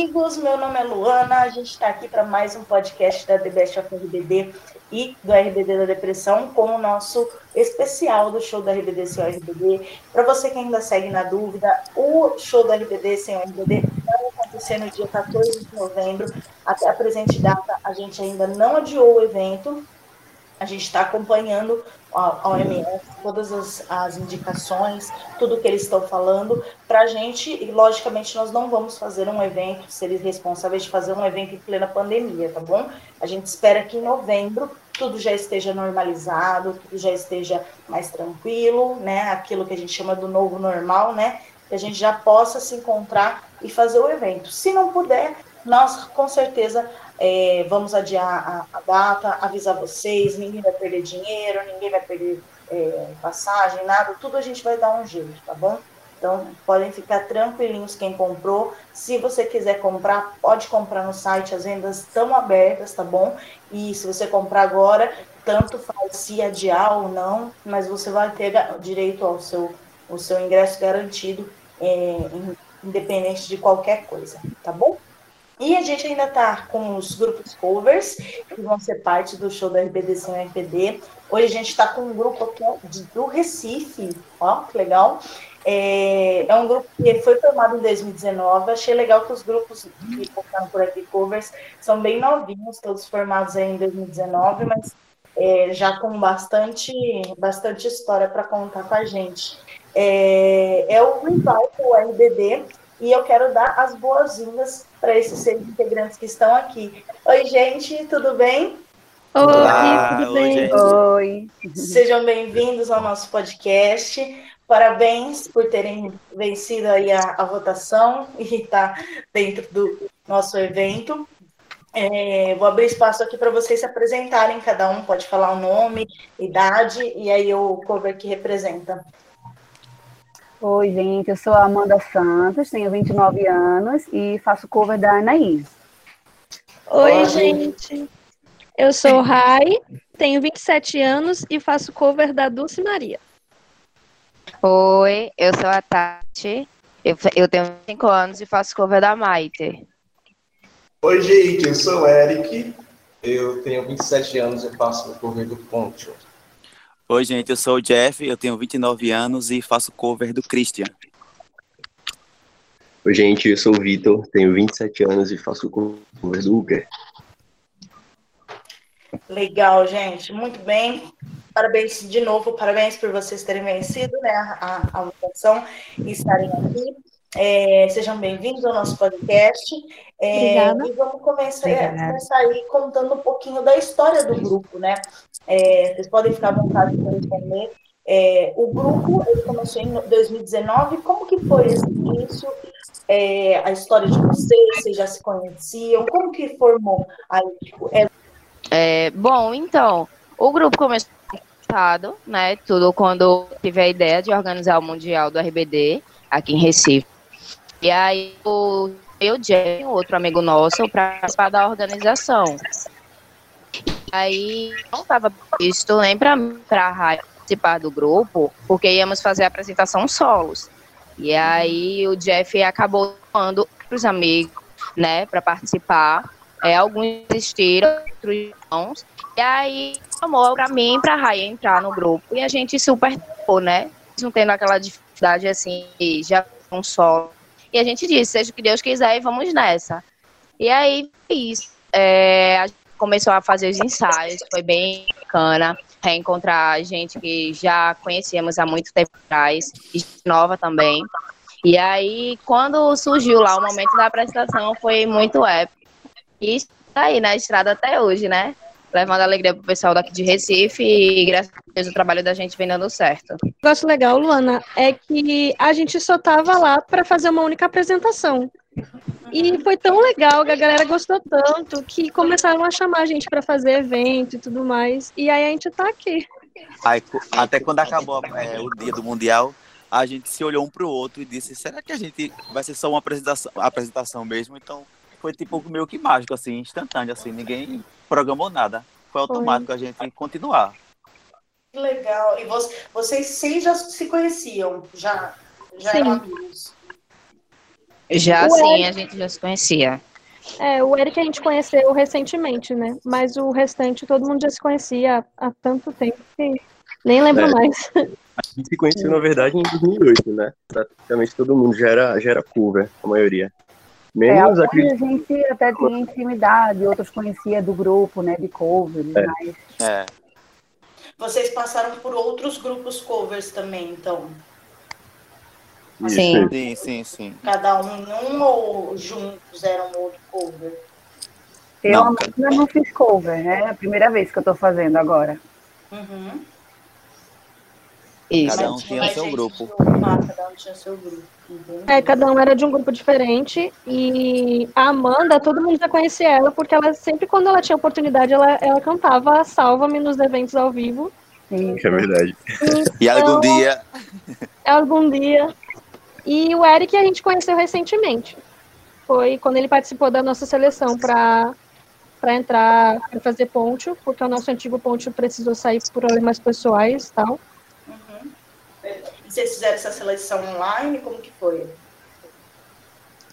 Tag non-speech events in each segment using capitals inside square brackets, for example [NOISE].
amigos, meu nome é Luana, a gente está aqui para mais um podcast da The Best of RBD e do RBD da Depressão com o nosso especial do show do RBD sem o RBD. Para você que ainda segue na dúvida, o show do RBD sem o RBD vai acontecer no dia 14 de novembro. Até a presente data, a gente ainda não adiou o evento, a gente está acompanhando a OMS, todas as, as, indicações, tudo que eles estão falando, para a gente, e logicamente nós não vamos fazer um evento, ser responsáveis de fazer um evento em plena pandemia, tá bom? A gente espera que em novembro tudo já esteja normalizado, tudo já esteja mais tranquilo, né? Aquilo que a gente chama do novo normal, né? Que a gente já possa se encontrar e fazer o evento. Se não puder, nós com certeza é, vamos adiar a, a, data, avisar vocês, ninguém vai perder dinheiro, ninguém vai perder é, passagem, nada, tudo a gente vai dar um jeito, tá bom? Então, podem ficar tranquilinhos quem comprou. Se você quiser comprar, pode comprar no site, as vendas estão abertas, tá bom? E se você comprar agora, tanto faz se adiar ou não, mas você vai ter direito ao seu, ao seu ingresso garantido, é, independente de qualquer coisa, tá bom? E a gente ainda está com os grupos covers, que vão ser parte do show da RBD Sem RBD. Hoje a gente está com um grupo aqui do Recife, ó, que legal. É, é, um grupo que foi formado em 2019. Achei legal que os grupos que passaram por aqui, covers, são bem novinhos, todos formados em 2019, mas é, já com bastante, bastante história para contar com a gente. É, é o Revival RBD, e eu quero dar as boas-vindas para esses seis integrantes que estão aqui. Oi, gente, tudo bem? Oi, Olá, tudo bem? Oi. Sejam bem-vindos ao nosso podcast. Parabéns por terem vencido aí a, a votação e estar tá dentro do nosso evento. É, vou abrir espaço aqui para vocês se apresentarem, cada um pode falar o nome, idade e aí o cover que representa. Oi, gente, eu sou a Amanda Santos, tenho 29 anos e faço cover da Anaís. Oi, Oi, gente. Eu sou Rai, tenho 27 anos e faço cover da Dulce Maria. Oi, eu sou a Tati, eu, eu tenho 5 anos e faço cover da Maite. Oi, gente, eu sou o Eric, eu tenho 27 anos e faço cover do Poncho. Oi, gente, eu sou o Jeff, eu tenho 29 anos e faço cover do Christian. Oi, gente, eu sou o Vitor, tenho 27 anos e faço cover do Uber. Legal, gente, muito bem. Parabéns de novo, parabéns por vocês terem vencido né, a, a votação e estarem aqui. É, sejam bem-vindos ao nosso podcast. É, e vamos começar, é, começar aí contando um pouquinho da história do grupo, né? É, vocês podem ficar à vontade para responder. É, o grupo ele começou em 2019. Como que foi esse início? É, a história de vocês, vocês já se conheciam? Como que formou aí? Tipo, bom, então, o grupo começou né? Tudo quando tive a ideia de organizar o Mundial do RBD aqui em Recife. E aí o eu, Jeff, outro amigo nosso, para participar da organização. Aí não estava visto nem para a participar do grupo, porque íamos fazer a apresentação solos. E aí o Jeff acabou chamando os amigos, né, para participar. É, alguns desistiram, outros não. E aí chamou para mim e para a Raia entrar no grupo. E a gente super, né, não tendo aquela dificuldade assim, já um solo e a gente disse, seja o que Deus quiser e vamos nessa. E aí, isso. É, a gente começou a fazer os ensaios, foi bem bacana reencontrar gente que já conhecíamos há muito tempo atrás, nova também. E aí, quando surgiu lá o momento da apresentação, foi muito épico. E está aí na estrada até hoje, né? Levando alegria pro pessoal daqui de Recife e graças a Deus o trabalho da gente vem dando certo. O negócio legal, Luana, é que a gente só tava lá para fazer uma única apresentação. E foi tão legal, que a galera gostou tanto que começaram a chamar a gente para fazer evento e tudo mais. E aí a gente tá aqui. Aí, até quando acabou é, o dia do Mundial, a gente se olhou um pro outro e disse: será que a gente vai ser só uma apresentação, apresentação mesmo? Então foi tipo meio que mágico, assim, instantâneo, assim, ninguém programou nada. Foi automático Foi. a gente continuar. Legal. E vocês seis já se conheciam? Já, já eram amigos? Já O sim, Eric- a gente já se conhecia. É, o Eric a gente conheceu recentemente, né? Mas o restante todo mundo já se conhecia há, há tanto tempo que nem lembro É. mais. A gente se conheceu, na verdade, em 2008, né? Praticamente todo mundo já era, já era cover, a maioria. É, Menos alguns acredito. a gente até tinha intimidade, outros conhecia do grupo, né, de covers, É. mas É. Vocês passaram por outros grupos covers também, então? Sim. Sim, sim, sim. Cada um em um ou juntos eram outro cover? eu Não, ainda não fiz cover, né? É a primeira vez que eu tô fazendo agora. Uhum. Isso. Cada um tinha seu gente grupo. Ah, cada um tinha seu grupo. É, cada um era de um grupo diferente e a Amanda, todo mundo já conhecia ela, porque ela sempre, quando ela tinha oportunidade, ela, ela cantava Salva-me nos eventos ao vivo. É verdade. E algum dia. algum dia. E o Eric a gente conheceu recentemente. Foi quando ele participou da nossa seleção para para entrar para fazer poncho, porque o nosso antigo poncho precisou sair por problemas pessoais e tal. Vocês fizeram essa seleção online? Como que foi?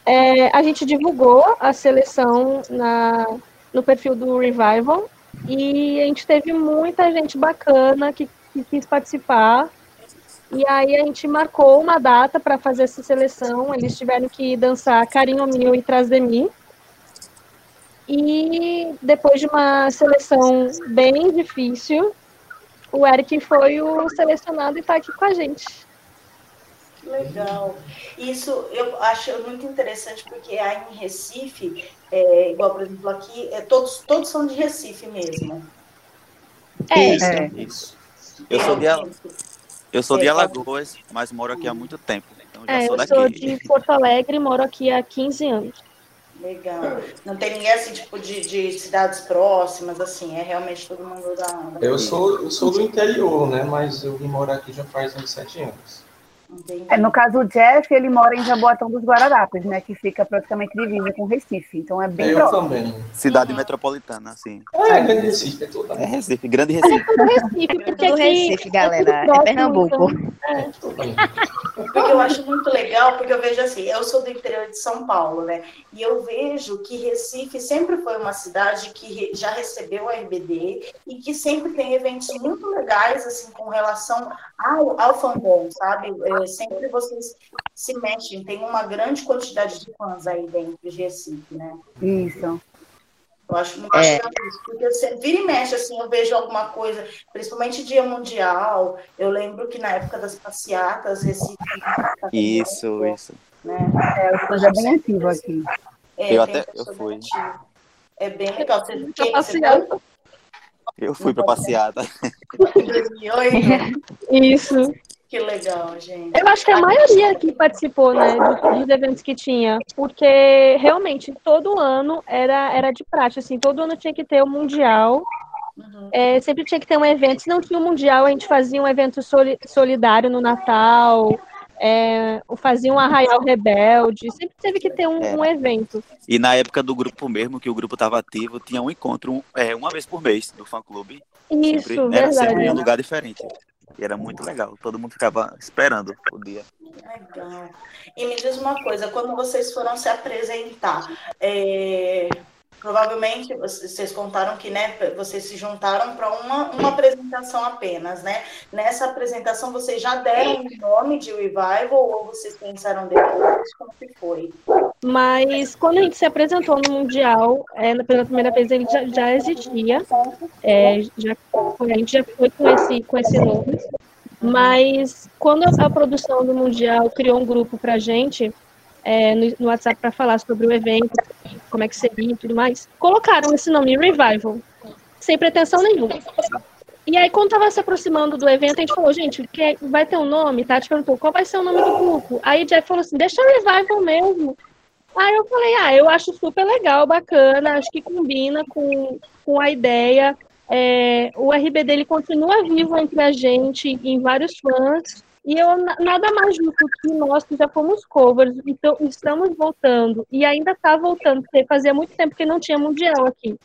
É, a gente divulgou a seleção na, no perfil do Revival e a gente teve muita gente bacana que, que quis participar. E aí a gente marcou uma data para fazer essa seleção. Eles tiveram que dançar Carinho Mil e Trás de Mim. E depois de uma seleção bem difícil, o Eric foi o selecionado e está aqui com a gente. Que legal. Isso eu acho muito interessante porque aí em Recife, é, igual por exemplo aqui, é, todos, todos são de Recife mesmo. É, Isso, É. isso. Eu sou, de, Al- eu sou de É, Alagoas, mas moro aqui há muito tempo. Então já é, sou eu daqui. sou de Porto Alegre, moro aqui há 15 anos. Legal. Não tem ninguém assim, tipo, de, de cidades próximas, assim, é realmente todo mundo da. da Eu sou, eu sou do interior, né? Mas eu vim morar aqui já faz uns sete anos. É, no caso, o Jeff, ele mora em Jaboatão dos Guararapes, né? Que fica praticamente divisa com Recife. Então é bem Eu próximo. também. Cidade metropolitana, assim. É, grande Recife, é toda. É Recife, grande Recife. Recife, porque Do aqui Recife, galera. É Pernambuco. É. Tudo bem. Porque eu acho muito legal, porque eu vejo assim, eu sou do interior de São Paulo, né? E eu vejo que Recife sempre foi uma cidade que já recebeu a RBD e que sempre tem eventos muito legais, assim, com relação ao, ao fandom, sabe? É, sempre vocês se mexem, tem uma grande quantidade de fãs aí dentro de Recife, né? Isso. Eu acho muito É. isso, porque você vira e mexe, assim, eu vejo alguma coisa, principalmente dia mundial, eu lembro que na época das passeatas, Recife... Isso, isso. Né? É, Sanja é bem ativo aqui. É, Eu até- eu fui. ativa. É bem legal. Você, você passear. foi Eu fui pra passeata. em 2008? [LAUGHS] Isso. Que legal, gente. Eu acho que a maioria que participou, né, dos, eventos que tinha, porque realmente todo ano era, era de prática, assim, todo ano tinha que ter o mundial, Uhum. é, sempre tinha que ter um evento. Se não tinha o mundial, a gente fazia um evento soli- solidário no Natal, é, fazia um arraial rebelde, sempre teve que ter um, É. um evento. E na época do grupo mesmo, que o grupo estava ativo, tinha um encontro um- é, uma vez por mês do fã-clube. Isso, Sempre- Era sempre em um verdade. lugar diferente. E era muito legal. Todo mundo ficava esperando o dia. Legal. E me diz uma coisa, quando vocês foram se apresentar, é, provavelmente vocês contaram que né, vocês se juntaram para uma, uma apresentação apenas, né? Nessa apresentação vocês já deram o nome de Revival ou vocês pensaram depois? Como que foi? Mas quando a gente se apresentou no Mundial, é, pela primeira vez ele já, já existia. É, já a gente já foi com esse, com esse nome. Mas quando a produção do Mundial criou um grupo pra gente é, no, no WhatsApp para falar sobre o evento, como é que seria e tudo mais, colocaram esse nome Revival, sem pretensão nenhuma. E aí, quando tava se aproximando do evento, a gente falou, gente, quer, vai ter um nome? Tati perguntou, qual vai ser o nome do grupo? Aí o Jeff falou assim, deixa Revival mesmo. Aí eu falei, ah, eu acho super legal, bacana, acho que combina com, com a ideia. É, o RBD ele continua vivo entre a gente, em vários fãs, e eu na- nada mais justo que nós que já fomos covers, então estamos voltando, e ainda está voltando, porque fazia muito tempo que não tinha mundial aqui.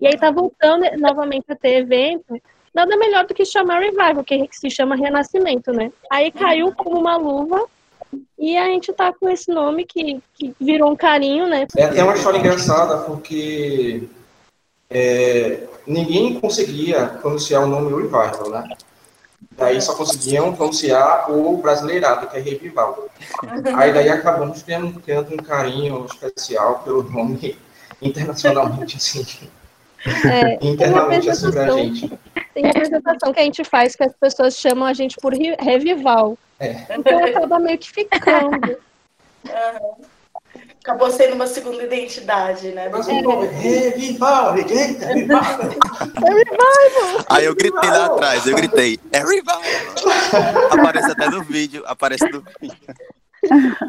E aí tá voltando novamente a ter evento, nada melhor do que chamar Revival, que se chama Renascimento, né? Aí caiu como uma luva E a gente tá com esse nome que, que virou um carinho, né? É até uma história engraçada, porque é, ninguém conseguia pronunciar o nome Revival, né? Daí só conseguiam pronunciar o brasileirado, que é Revival. Aí daí acabamos tendo, tendo um carinho especial pelo nome [LAUGHS] internacionalmente, assim. É, internamente, assim, pra gente. Tem a apresentação que a gente faz que as pessoas chamam a gente por Revival. É. Então acaba meio que ficando. Aham. Acabou sendo uma segunda identidade, né? Mas o nome é Revival, eita, Revival. Aí eu gritei lá atrás, eu gritei, é rival! Aparece até no vídeo, aparece no vídeo.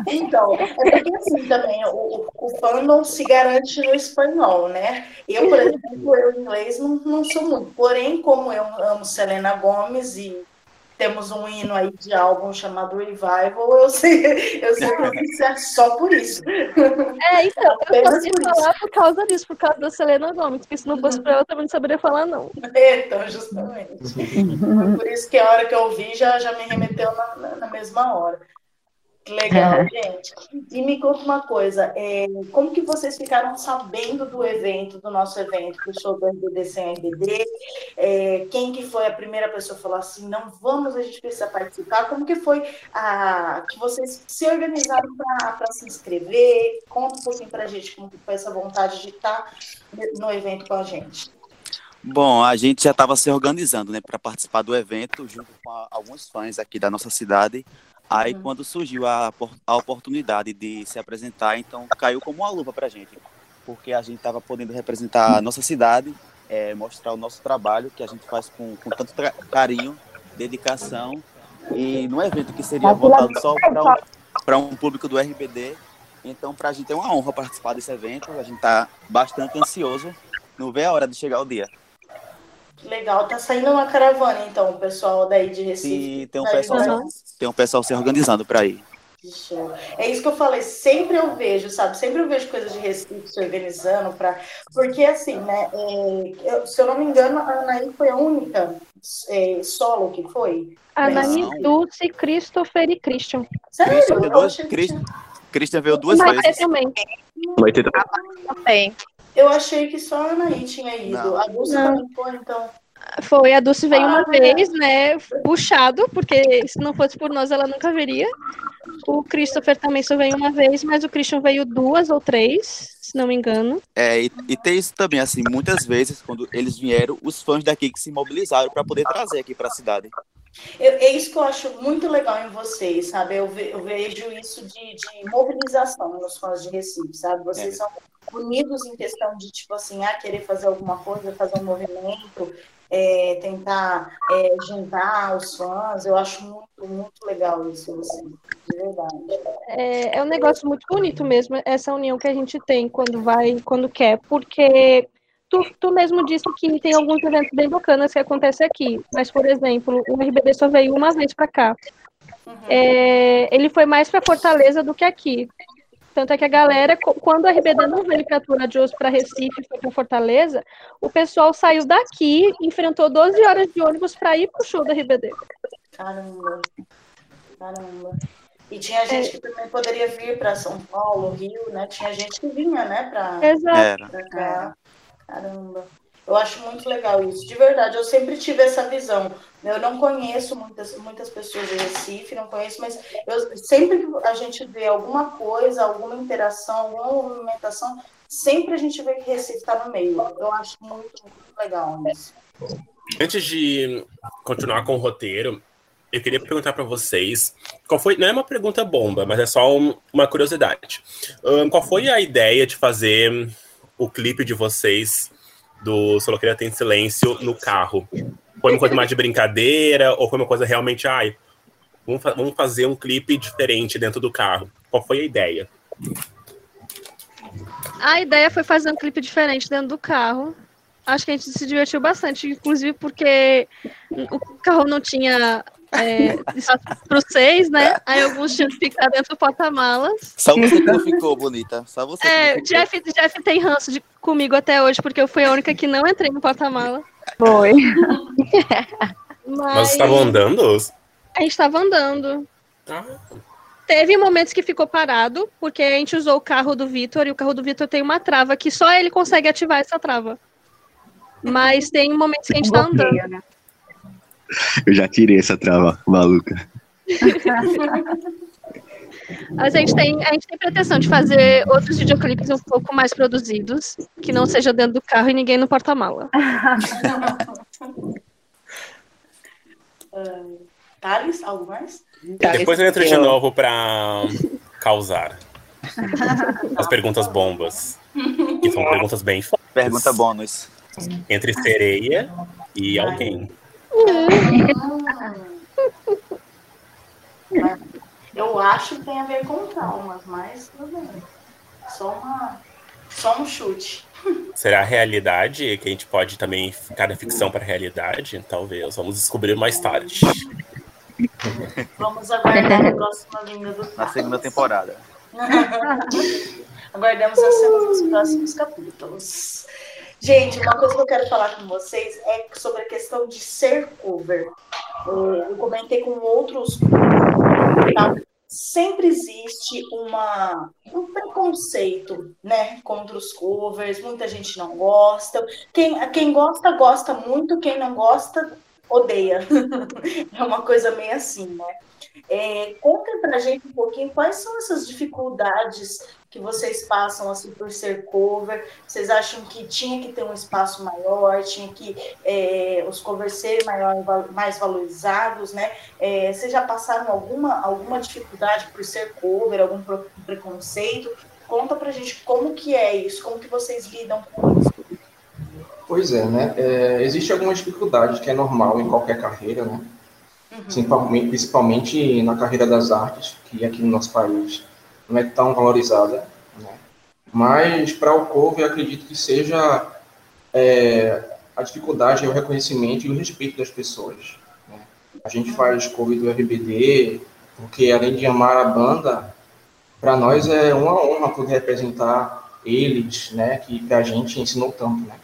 Então, é porque assim também, o, o fandom se garante no espanhol, né? Eu, por exemplo, eu em inglês não, não sou muito. Porém, como eu amo Selena Gomes e temos um hino aí de álbum chamado Revival, eu sei, eu sei pronunciar só por isso. É, então, eu por isso. falar por causa disso, por causa da Selena Gomez, porque se não fosse pra ela, eu também não saberia falar, não. Então, justamente. Por isso que a hora que eu ouvi já, já me remeteu na, na- na mesma hora. Que legal, gente. E me conta uma coisa, é, como que vocês ficaram sabendo do evento, do nosso evento, do show do RBD sem RBD? É, quem que foi a primeira pessoa a falar assim, não vamos, a gente precisa participar? Como que foi a, que vocês se organizaram para se inscrever? Conta um pouquinho pra gente como que foi essa vontade de estar no evento com a gente. Bom, a gente já estava se organizando, né, para participar do evento junto com a- alguns fãs aqui da nossa cidade. Aí, quando surgiu a, a oportunidade de se apresentar, então caiu como uma luva para a gente, porque a gente estava podendo representar a nossa cidade, eh, mostrar o nosso trabalho que a gente faz com, com tanto carinho, dedicação, e num evento que seria voltado só para um, um público do RBD. Então, para a gente é uma honra participar desse evento, a gente está bastante ansioso, não vê a hora de chegar o dia. Que legal, tá saindo uma caravana, então, o pessoal daí de Recife. Sim, tem um tá pessoal, né? tem um pessoal se organizando para ir. É isso que eu falei, sempre eu vejo, sabe? Sempre eu vejo coisas de Recife se organizando para. Porque, assim, né? é, eu- se eu não me engano, a Anaí foi a única é, solo que foi. Anaí. Dulce, Christopher e Christian. Sério? Christian Eu duas, achei que Chris- tinha- Christian veio duas vezes. também. Ter Também. Eu achei que só a Anaí tinha ido. Não. A Dulce Não. também foi, então. Foi, a Dulce veio uma Ah. vez, né? Puxado, porque se não fosse por nós, ela nunca viria. O Christopher também só veio uma vez, mas o Christian veio duas ou três, se não me engano. É, e, e tem isso também, assim, muitas vezes, quando eles vieram, os fãs daqui que se mobilizaram para poder trazer aqui para a cidade. Eu- é isso que eu acho muito legal em vocês, sabe? Eu, ve- eu vejo isso de, de mobilização nos fãs de Recife, sabe? Vocês É. são unidos em questão de, tipo assim, ah, querer fazer alguma coisa, fazer um movimento, é, tentar é, juntar os fãs. Eu acho muito, muito legal isso, assim, de verdade. É, é um negócio muito bonito mesmo, essa união que a gente tem quando vai, quando quer, porque tu, tu mesmo disse que tem alguns eventos bem bacanas que acontecem aqui, mas, por exemplo, o RBD só veio uma vez para cá. Uhum. É, ele foi mais para Fortaleza do que aqui. Tanto é que a galera, quando a RBD não veio para Tura de Osso para Recife, foi para Fortaleza, o pessoal saiu daqui, enfrentou 12 horas de ônibus para ir pro show da RBD. Caramba, caramba. E tinha gente que também poderia vir para São Paulo, Rio, né? Tinha gente que vinha, né, para Exato. Era. pra cá. Caramba. Eu acho muito legal isso. De verdade, eu sempre tive essa visão. Eu não conheço muitas, muitas pessoas de Recife, não conheço, mas eu, sempre que a gente vê alguma coisa, alguma interação, alguma movimentação, sempre a gente vê que Recife está no meio. Eu acho muito, muito legal isso. Antes de continuar com o roteiro, eu queria perguntar para vocês qual foi. Não é uma pergunta bomba, mas é só um- uma curiosidade. Ahn, qual foi a ideia de fazer o clipe de vocês do Solo Queria Ter em Silêncio no carro? Foi uma coisa mais de brincadeira ou foi uma coisa realmente, ai, vamos, fa- vamos fazer um clipe diferente dentro do carro? Qual foi a ideia? A ideia foi fazer um clipe diferente dentro do carro. Acho que a gente se divertiu bastante, inclusive porque o carro não tinha é, para seis, né? Aí alguns tinham que ficar dentro do porta-malas. Só você que não ficou bonita. Só você que É, ficou. Jeff, Jeff tem ranço de, comigo até hoje, porque eu fui a única que não entrei no porta-mala. Foi. Mas Nós estavam andando? a gente estava andando. Ah, Teve momentos que ficou parado, porque a gente usou o carro do Vitor e o carro do Vitor tem uma trava que só ele consegue ativar essa trava. Mas tem momentos que a gente tá andando. Né? Eu já tirei essa trava maluca. Mas [LAUGHS] a gente tem, a gente tem pretensão de fazer outros videoclipes um pouco mais produzidos, que não seja dentro do carro e ninguém no porta-mala. [LAUGHS] Ah, Thales, algo mais? Depois eu entro de novo pra causar. [LAUGHS] As perguntas bombas. Que são perguntas bem fortes. Pergunta bônus. Entre sereia e alguém. Eu acho que tem a ver com traumas, mas tudo bem. Só, uma, só um chute. Será a realidade que a gente pode também ficar da ficção para a realidade? Talvez. Vamos descobrir mais tarde. Vamos aguardar a próxima vinda do Na segunda temporada. [LAUGHS] Aguardamos as cenas dos próximos capítulos. Gente, uma coisa que eu quero falar com vocês é sobre a questão de ser cover. Eu comentei com outros tá? sempre existe uma, um preconceito né, contra os covers, muita gente não gosta. Quem, quem gosta, gosta muito, quem não gosta, odeia. [LAUGHS] é uma coisa meio assim, né? É, contem pra gente um pouquinho quais são essas dificuldades que vocês passam assim por ser cover. Vocês acham que tinha que ter um espaço maior, tinha que é, os covers serem maior, mais valorizados, né? É, vocês já passaram alguma, alguma dificuldade por ser cover, algum preconceito? Conta pra gente como que é isso, como que vocês lidam com isso. Pois é, né? É, existe alguma dificuldade que é normal em qualquer carreira, né? Principalmente, principalmente na carreira das artes, que aqui no nosso país não é tão valorizada, né? Mas para o cover, eu acredito que seja é, a dificuldade é o reconhecimento e o respeito das pessoas. né? A gente faz cover do RBD, porque além de amar a banda, para nós é uma honra poder representar eles, né? Que pra gente ensinou tanto, né?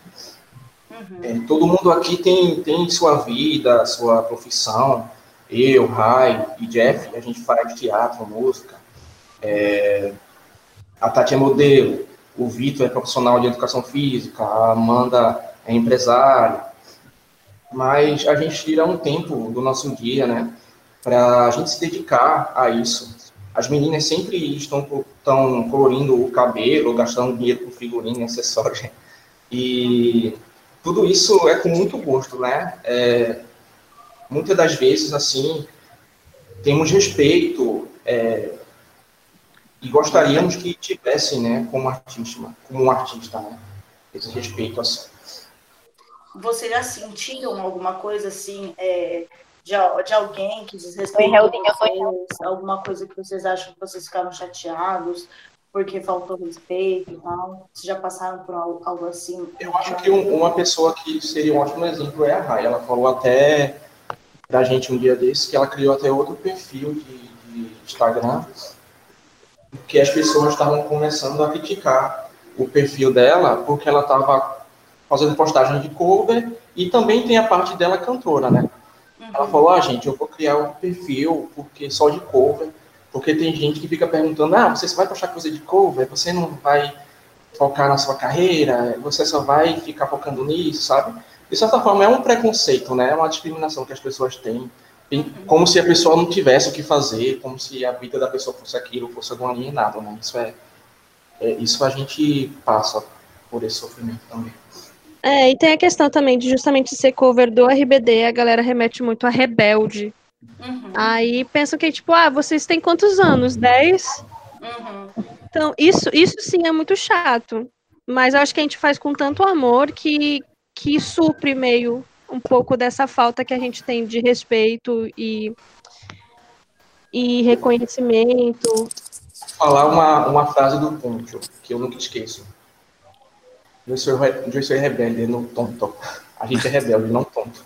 É, todo mundo aqui tem, tem sua vida, sua profissão. Eu, Rai e Jeff, a gente faz teatro, música. É, a Tati é modelo, o Vitor é profissional de educação física, a Amanda é empresária. Mas a gente tira um tempo do nosso dia, né, para a gente se dedicar a isso. As meninas sempre estão, estão colorindo o cabelo, gastando dinheiro com figurino e acessório. E tudo isso é com muito gosto, né? É, muitas das vezes, assim, temos respeito é, e gostaríamos que tivesse, né, como artista, como um artista, né? Esse respeito, assim. Vocês já sentiram alguma coisa assim é, de, de alguém que desrespeitou vocês? Alguma coisa que vocês acham que vocês ficaram chateados porque faltou respeito e tal? Vocês já passaram por algo, algo assim? Eu acho que um- uma pessoa que seria um ótimo exemplo é a Rai. Ela falou até pra gente um dia desse que ela criou até outro perfil de, de Instagram, porque as pessoas estavam começando a criticar o perfil dela, porque ela estava fazendo postagem de cover e também tem a parte dela cantora, né? Ela falou, ah, gente, eu vou criar um perfil porque só de cover, porque tem gente que fica perguntando, ah, você só vai postar coisa de cover, você não vai focar na sua carreira, você só vai ficar focando nisso, sabe? De certa forma, é um preconceito, né? É uma discriminação que as pessoas têm, Tem- como se a pessoa não tivesse o que fazer, como se a vida da pessoa fosse aquilo, fosse algum alienado, né? Isso é, é isso a gente passa por esse sofrimento também. É, e tem a questão também de justamente ser cover do RBD, a galera remete muito a rebelde. Uhum, Aí pensam que, tipo, ah, vocês têm quantos anos? 10? uhum. Então, isso, isso sim é muito chato. Mas eu acho que a gente faz com tanto amor que, que supre meio um pouco dessa falta que a gente tem de respeito e, e reconhecimento. Falar uma, uma frase do Poncho, que eu nunca esqueço. Eu sou, eu sou rebelde, não tonto. A gente é rebelde, não tonto.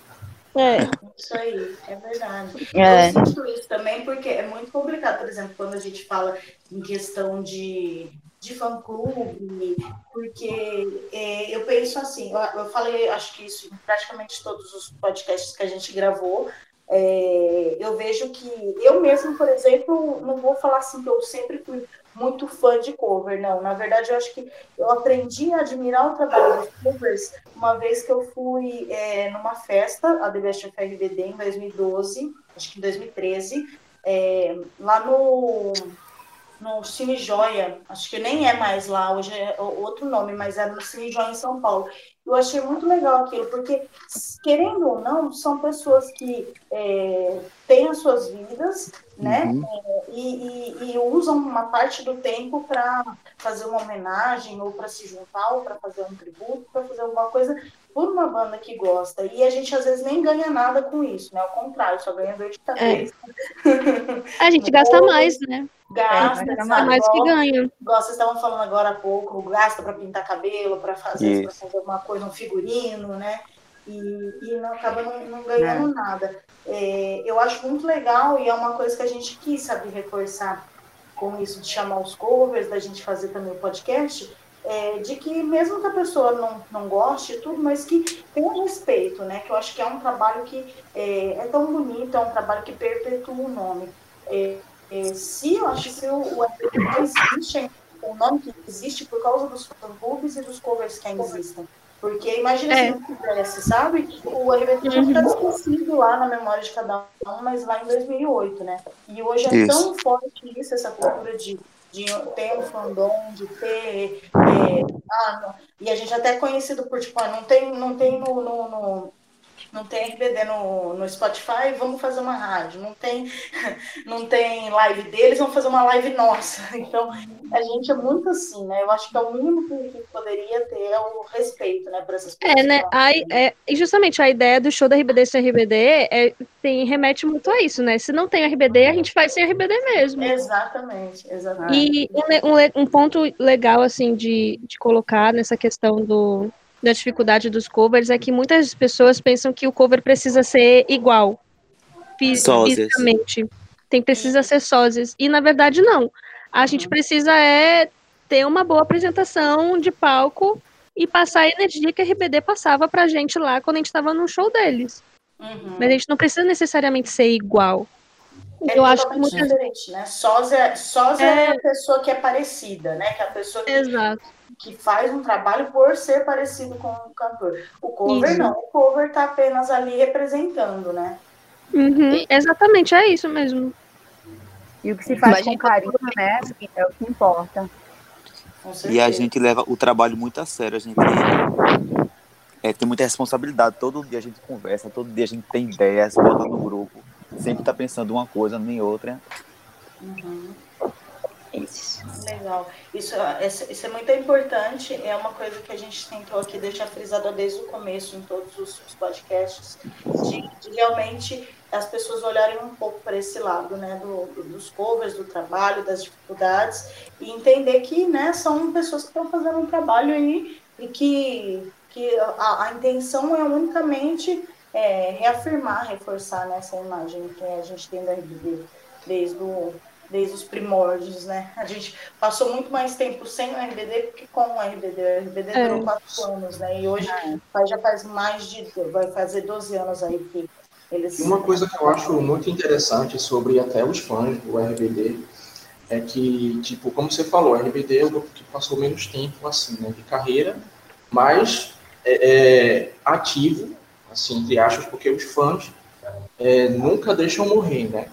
É, Isso aí, é verdade. É. Eu sinto isso também porque é muito complicado, por exemplo, quando a gente fala em questão de, de fã-clube, porque é, eu penso assim, eu, eu falei, acho que isso em praticamente todos os podcasts que a gente gravou, É, eu vejo que eu mesmo, por exemplo, não vou falar assim que eu sempre fui muito fã de cover, não. Na verdade, eu acho que eu aprendi a admirar o trabalho dos covers uma vez que eu fui é, numa festa, a The Best of RBD, em 2012, acho que em 2013, é, lá no no Cine Joia, acho que nem é mais lá, hoje é outro nome, mas era no Cine Joia em São Paulo. Eu achei muito legal aquilo, porque, querendo ou não, são pessoas que é, têm as suas vidas, né? Uhum. É, e, e, e, usam uma parte do tempo para fazer uma homenagem, ou para se juntar, ou para fazer um tributo, para fazer alguma coisa por uma banda que gosta. E a gente às vezes nem ganha nada com isso, né? Ao contrário, só ganha dor de cabeça. É. A gente [LAUGHS] gasta mais, né? Gasta, é, mais que ganha. Igual vocês estavam falando agora há pouco, gasta para pintar cabelo, para fazer, pra fazer alguma coisa, um figurino, né? E, e não acaba não, não ganhando é. nada. É, eu acho muito legal e é uma coisa que a gente quis, sabe, reforçar com isso de chamar os covers, da gente fazer também o podcast, é, de que mesmo que a pessoa não, não goste tudo, mas que tenha respeito, né? Que eu acho que é um trabalho que é, é tão bonito, é um trabalho que perpetua o nome. É, é, se eu acho que o, o existe, o nome que existe por causa dos fã-clubes e dos covers que ainda existem. Porque imagina é. se não tivesse, sabe? O RBT ficado uhum. esquecido lá na memória de cada um, mas lá em 2008, né? E hoje é isso. tão forte isso, essa cultura de, de ter um fandom, de ter. É, ah, e a gente até é conhecido por, tipo, ah, não tem, não tem no, no, no não tem RBD no, no Spotify, vamos fazer uma rádio. Não tem, [LAUGHS] não tem live deles, vamos fazer uma live nossa. [LAUGHS] Então, a gente é muito assim, né? Eu acho que é o mínimo que, poderia ter é o respeito, né, para essas pessoas. É, né? Aí, é, e justamente a ideia do show da RBD sem RBD é, tem, remete muito a isso, né? Se não tem RBD, a gente faz sem RBD mesmo. Exatamente, exatamente. E um, um, um ponto legal, assim, de, de colocar nessa questão do, da dificuldade dos covers é que muitas pessoas pensam que o cover precisa ser igual fisicamente. Tem precisa ser sósias. E na verdade não. A gente precisa é ter uma boa apresentação de palco e passar a energia que a RBD passava pra gente lá quando a gente estava no show deles. Uhum. Mas a gente não precisa necessariamente ser igual. É eu acho que muitas... diferente, né? Sósia, sósia é... é... a pessoa que é parecida, né? Que é a pessoa que, Exato que faz um trabalho por ser parecido com o cantor. O cover isso. não, o cover está apenas ali representando, né? Uhum, exatamente, é isso mesmo. E o que se faz Mas com carinho, né? É o que importa. E a gente leva o trabalho muito a sério. A gente é, tem muita responsabilidade. Todo dia a gente conversa, todo dia a gente tem ideias, bota no grupo. Sempre está pensando uma coisa, nem outra. Uhum. Legal. Isso, isso é muito importante. É uma coisa que a gente tentou aqui deixar frisada desde o começo, em todos os, podcasts, de, de, realmente as pessoas olharem um pouco para esse lado, né, do, do, dos covers, do trabalho, das dificuldades, e entender que, né, são pessoas que estão fazendo um trabalho aí e que, que a, a intenção é unicamente é, reafirmar, reforçar né, essa imagem que a gente tem da RBD desde o desde os primórdios, né? A gente passou muito mais tempo sem o RBD do que com o RBD. O RBD é. durou quatro anos, né? E hoje é. já faz mais de. vai fazer 12 anos aí que eles. Uma coisa que eu acho muito interessante sobre até os fãs do RBD é que, tipo, como você falou, o RBD é o grupo que passou menos tempo, assim, né, de carreira, mas é, é ativo, assim, entre aspas, porque os fãs é, nunca deixam morrer, né?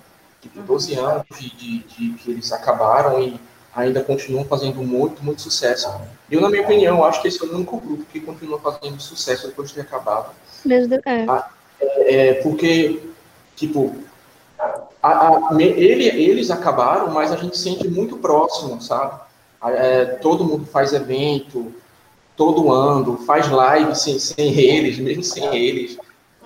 De 12 anos de, de, de, que eles acabaram e ainda continuam fazendo muito, muito sucesso. Eu, na minha opinião, acho que esse é o único grupo que continua fazendo sucesso depois de ter acabado. Mesmo, é. Ah, é, é porque, tipo, a, a, ele, eles acabaram, mas a gente sente muito próximo, sabe? É, todo mundo faz evento, todo ano, faz live sem, sem eles, mesmo sem eles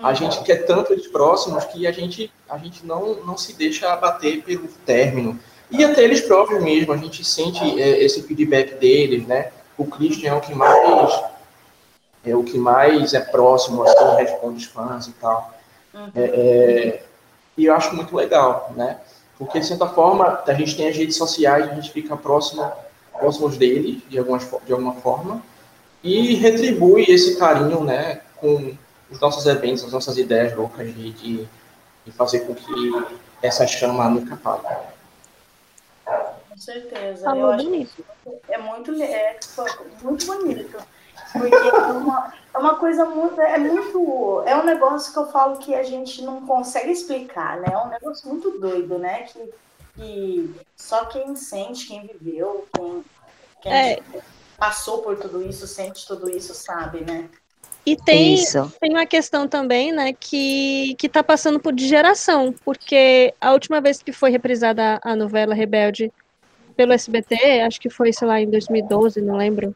a gente quer tanto eles próximos que a gente, a gente não, não se deixa abater pelo término. E até eles próprios mesmo, a gente sente é, esse feedback deles, né? O Christian é o que mais é o que mais é próximo, assim, responde os fãs e tal. Uhum. É, é, e eu acho muito legal, né? Porque, de certa forma, a gente tem as redes sociais, a gente fica próximo, próximos deles, de, algumas, de alguma forma, e retribui esse carinho, né, com os nossos eventos, as nossas ideias loucas de, de, e fazer com que essa chama nunca apague. Com certeza. Falou Eu acho bonito. é muito, é, muito bonito. Porque é uma, é uma coisa muito. É muito. É um negócio que eu falo que a gente não consegue explicar, né? É um negócio muito doido, né? Que, que só quem sente, quem viveu, quem, quem É. passou por tudo isso, sente tudo isso, sabe, né? E tem, Isso. tem uma questão também, né, que, que tá passando por geração, porque a última vez que foi reprisada a novela Rebelde pelo SBT, acho que foi, sei lá, em 2012, não lembro,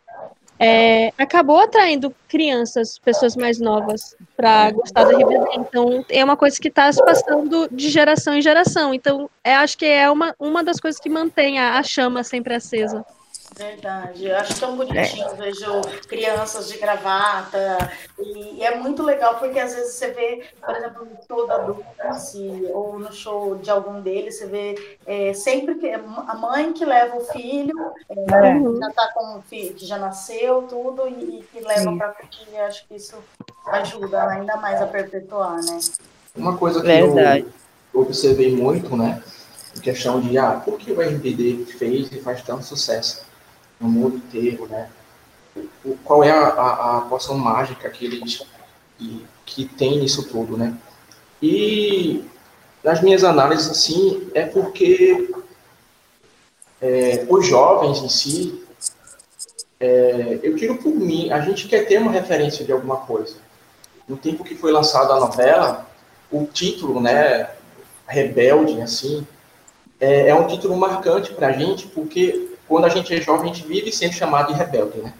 é, acabou atraindo crianças, pessoas mais novas, para gostar da RBD. Então, é uma coisa que está se passando de geração em geração. Então, é, acho que é uma, uma das coisas que mantém a, a chama sempre acesa. Verdade, eu acho tão bonitinho, vejo crianças de gravata, e, e é muito legal, porque às vezes você vê, por exemplo, no show da Dulce, ou no show de algum deles, você vê é, sempre que a mãe que leva o filho, é, que já tá com o filho, que já nasceu, tudo, e, e que leva para curtir, e acho que isso ajuda ainda mais a perpetuar, né? Uma coisa que Verdade. eu observei muito, né, em questão de, ah, por que o RBD fez e faz tanto sucesso no mundo inteiro, né? O- Qual é a, a, a poção mágica que eles que, que tem nisso tudo, né? E nas minhas análises, assim, é porque é, os jovens em si, é, eu tiro por mim, a gente quer ter uma referência de alguma coisa. No tempo que foi lançada a novela, o título, né, Rebelde, assim, é, é um título marcante para a gente, porque quando a gente é jovem, a gente vive sendo chamado de rebelde, né?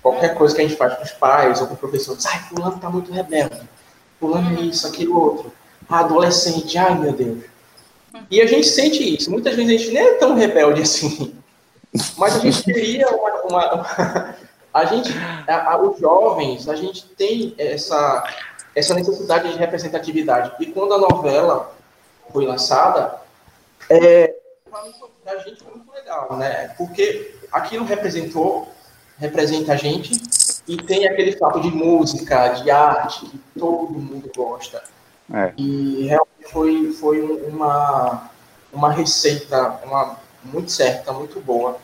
Qualquer coisa que a gente faz com os pais ou com o professor, diz, ai, fulano tá muito rebelde, fulano é isso, aquilo, outro. Ah, adolescente, ai, meu Deus. E a gente sente isso. Muitas vezes a gente nem é tão rebelde assim, mas a gente queria uma... uma- uma- [LAUGHS] a gente, a- a- os jovens, a gente tem essa, essa necessidade de representatividade. E quando a novela foi lançada, é, a gente foi muito legal, né? Porque aquilo representou, representa a gente e tem aquele fato de música, de arte que todo mundo gosta. É. E realmente foi, foi uma, uma receita uma, muito certa, muito boa.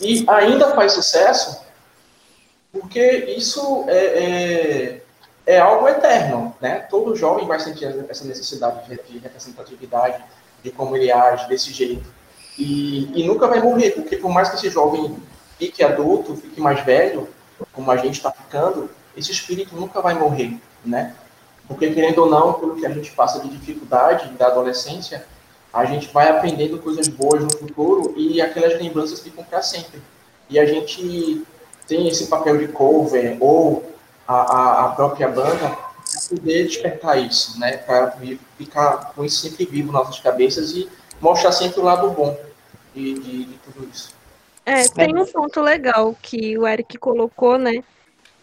E ainda faz sucesso porque isso é, é, é algo eterno, né? Todo jovem vai sentir essa necessidade de, de representatividade, de como ele age desse jeito. E, e nunca vai morrer, porque por mais que esse jovem fique adulto, fique mais velho, como a gente está ficando, esse espírito nunca vai morrer, né? Porque, querendo ou não, pelo que a gente passa de dificuldade da adolescência, a gente vai aprendendo coisas boas no futuro e aquelas lembranças ficam para sempre. E a gente tem esse papel de cover ou a, a, própria banda para poder despertar isso, né? Para ficar com isso sempre vivo nas nossas cabeças e mostrar sempre o lado bom de, de, de tudo isso. É, tem um ponto legal que o Eric colocou, né?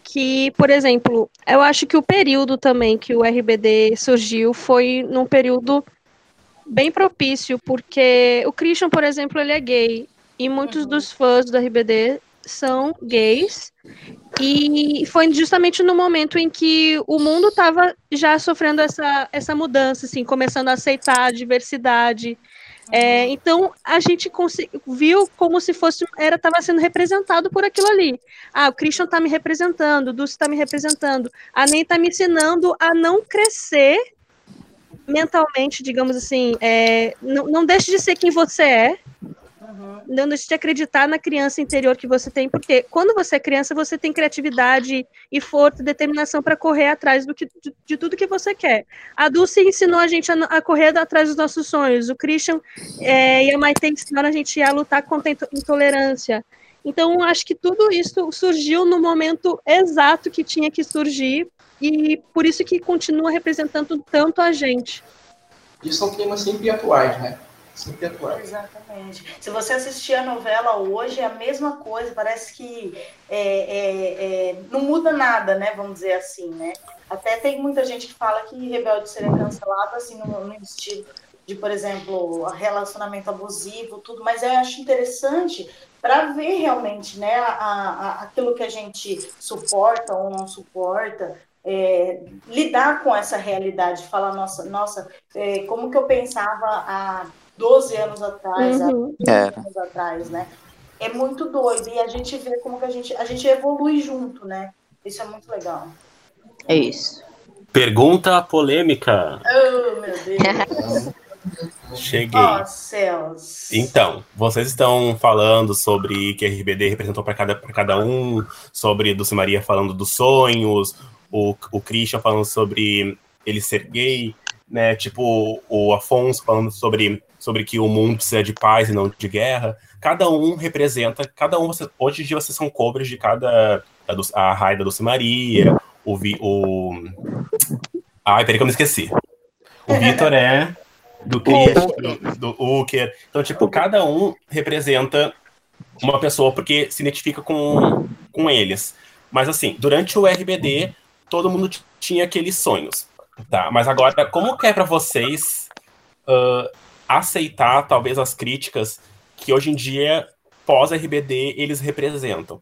Que, por exemplo, eu acho que o período também que o RBD surgiu foi num período bem propício, porque o Christian, por exemplo, ele é gay, e muitos dos fãs do RBD são gays, e foi justamente no momento em que o mundo estava já sofrendo essa, essa mudança, assim, começando a aceitar a diversidade, é, então a gente viu como se fosse era estava sendo representado por aquilo ali. Ah, o Christian está me representando, o Dulce está me representando, a Ney está me ensinando a não crescer mentalmente, digamos assim. é, não, não deixe de ser quem você é. Não deixe de acreditar na criança interior que você tem, porque quando você é criança, você tem criatividade e força e determinação para correr atrás do que, de, de tudo que você quer. A Dulce ensinou a gente a, a correr atrás dos nossos sonhos. O Christian é, e a Maite ensinaram a gente a lutar contra a into- intolerância. Então, acho que tudo isso surgiu no momento exato que tinha que surgir e por isso que continua representando tanto a gente. E são temas sempre atuais, né? Atuais. Exatamente. Se você assistir a novela hoje, é a mesma coisa, parece que é, é, é, não muda nada, né? Vamos dizer assim, né? Até tem muita gente que fala que Rebelde seria cancelado, assim, no, no estilo de, por exemplo, relacionamento abusivo, tudo, mas eu acho interessante para ver realmente, né, a, a- aquilo que a gente suporta ou não suporta, é, lidar com essa realidade, falar, nossa, nossa, é, como que eu pensava há 12 anos atrás, Uhum. há 15 É. anos atrás, né? É muito doido, e a gente vê como que a gente, a gente evolui junto, né? Isso é muito legal. É isso. Pergunta polêmica. Oh, meu Deus. [LAUGHS] Cheguei. Ó, céus. Então, vocês estão falando sobre que a RBD representou para cada, pra cada um, sobre Dulce Maria falando dos sonhos, o, o Christian falando sobre ele ser gay, né? Tipo, o Afonso falando sobre, sobre que o mundo precisa de paz e não de guerra. Cada um representa, cada um, você- hoje em dia vocês são covers de cada. A, Dulce- a Raia da Dulce Maria, o. Vi, o ai, peraí que eu me esqueci. O [LAUGHS] Vitor é do Christian, do, do Uker. Então, tipo, cada um representa uma pessoa porque se identifica com, com eles. Mas, assim, durante o RBD, todo mundo tinha aqueles sonhos, tá? Mas agora, como que é pra vocês ah, aceitar, talvez, as críticas que hoje em dia, pós-RBD, eles representam?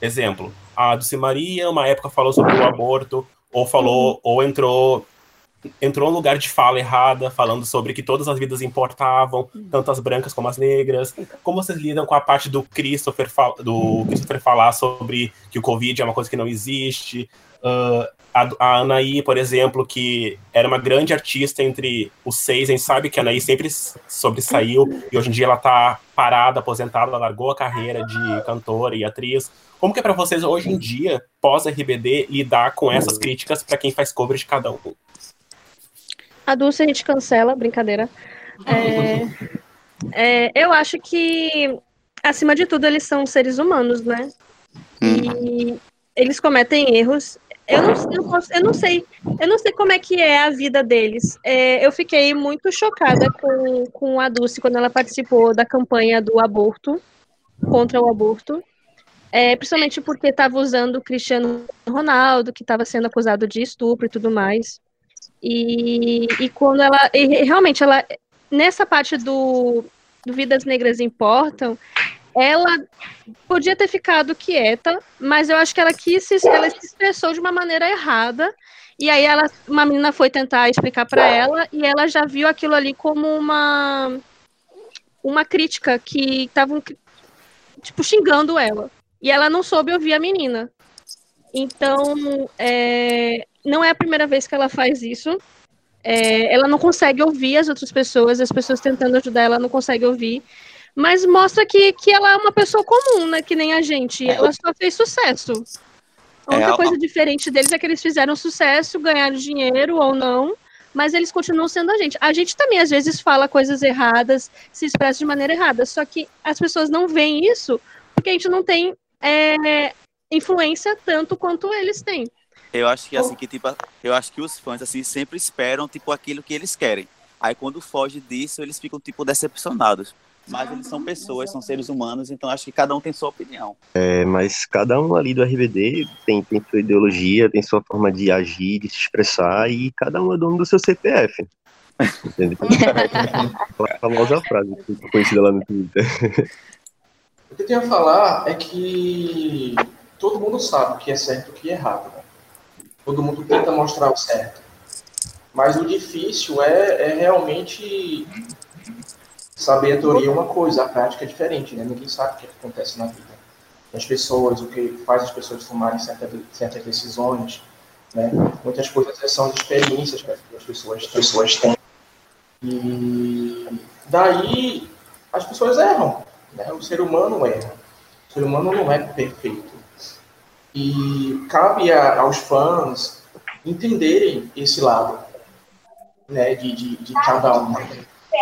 Exemplo, a Dulce Maria, uma época, falou sobre o aborto, ou falou, ou entrou entrou num lugar de fala errada, falando sobre que todas as vidas importavam, tanto as brancas como as negras. Como vocês lidam com a parte do Christopher, do Christopher falar sobre que o Covid é uma coisa que não existe? Ah, a, a Anaí, por exemplo, que era uma grande artista entre os seis, a gente sabe que a Anaí sempre sobressaiu e hoje em dia ela tá parada, aposentada, ela largou a carreira de cantora e atriz. Como que é para vocês hoje em dia, pós-RBD, lidar com essas críticas para quem faz cover de cada um? A Dulce a gente cancela, brincadeira. É, é, eu acho que, acima de tudo, eles são seres humanos, né? E eles cometem erros. Eu não, posso- eu não sei, eu não sei como é que é a vida deles. É, eu fiquei muito chocada com, com a Dulce quando ela participou da campanha do aborto, contra o aborto. É, principalmente porque estava usando o Cristiano Ronaldo, que estava sendo acusado de estupro e tudo mais. E, e quando ela. e realmente, ela. Nessa parte do, do Vidas Negras Importam, ela podia ter ficado quieta, mas eu acho que ela quis se, ela se expressou de uma maneira errada. E aí ela, uma menina foi tentar explicar para ela e ela já viu aquilo ali como uma uma crítica que estavam tipo xingando ela. E ela não soube ouvir a menina. Então, é, não é a primeira vez que ela faz isso. É, ela não consegue ouvir as outras pessoas, as pessoas tentando ajudar ela não consegue ouvir. Mas mostra que, que ela é uma pessoa comum, né? Que nem a gente. Ela só fez sucesso. A única É, coisa diferente deles é que eles fizeram sucesso, ganharam dinheiro ou não, mas eles continuam sendo a gente. A gente também, às vezes, fala coisas erradas, se expressa de maneira errada, só que as pessoas não veem isso porque a gente não tem é, influência tanto quanto eles têm. Eu acho que assim que tipo, eu acho que os fãs assim sempre esperam tipo aquilo que eles querem. Aí quando foge disso, eles ficam tipo decepcionados. Mas eles são pessoas, são seres humanos, então acho que cada um tem sua opinião. É, mas cada um ali do RBD tem, tem sua ideologia, tem sua forma de agir, de se expressar, e cada um é dono do seu CPF. Entendeu? a [LAUGHS] famosa frase conhecida lá no Twitter. [LAUGHS] O que eu tenho a falar é que todo mundo sabe o que é certo e o que é errado. né? Todo mundo tenta mostrar o certo. Mas o difícil é, é realmente saber a teoria é uma coisa, a prática é diferente, né? Ninguém sabe o que acontece na vida das pessoas, o que faz as pessoas tomarem certas, certas decisões, né? Muitas coisas são as experiências que as pessoas, pessoas têm. E daí as pessoas erram, né? O ser humano erra. O ser humano não é perfeito. E cabe a, aos fãs entenderem esse lado, né? De, de, de cada um.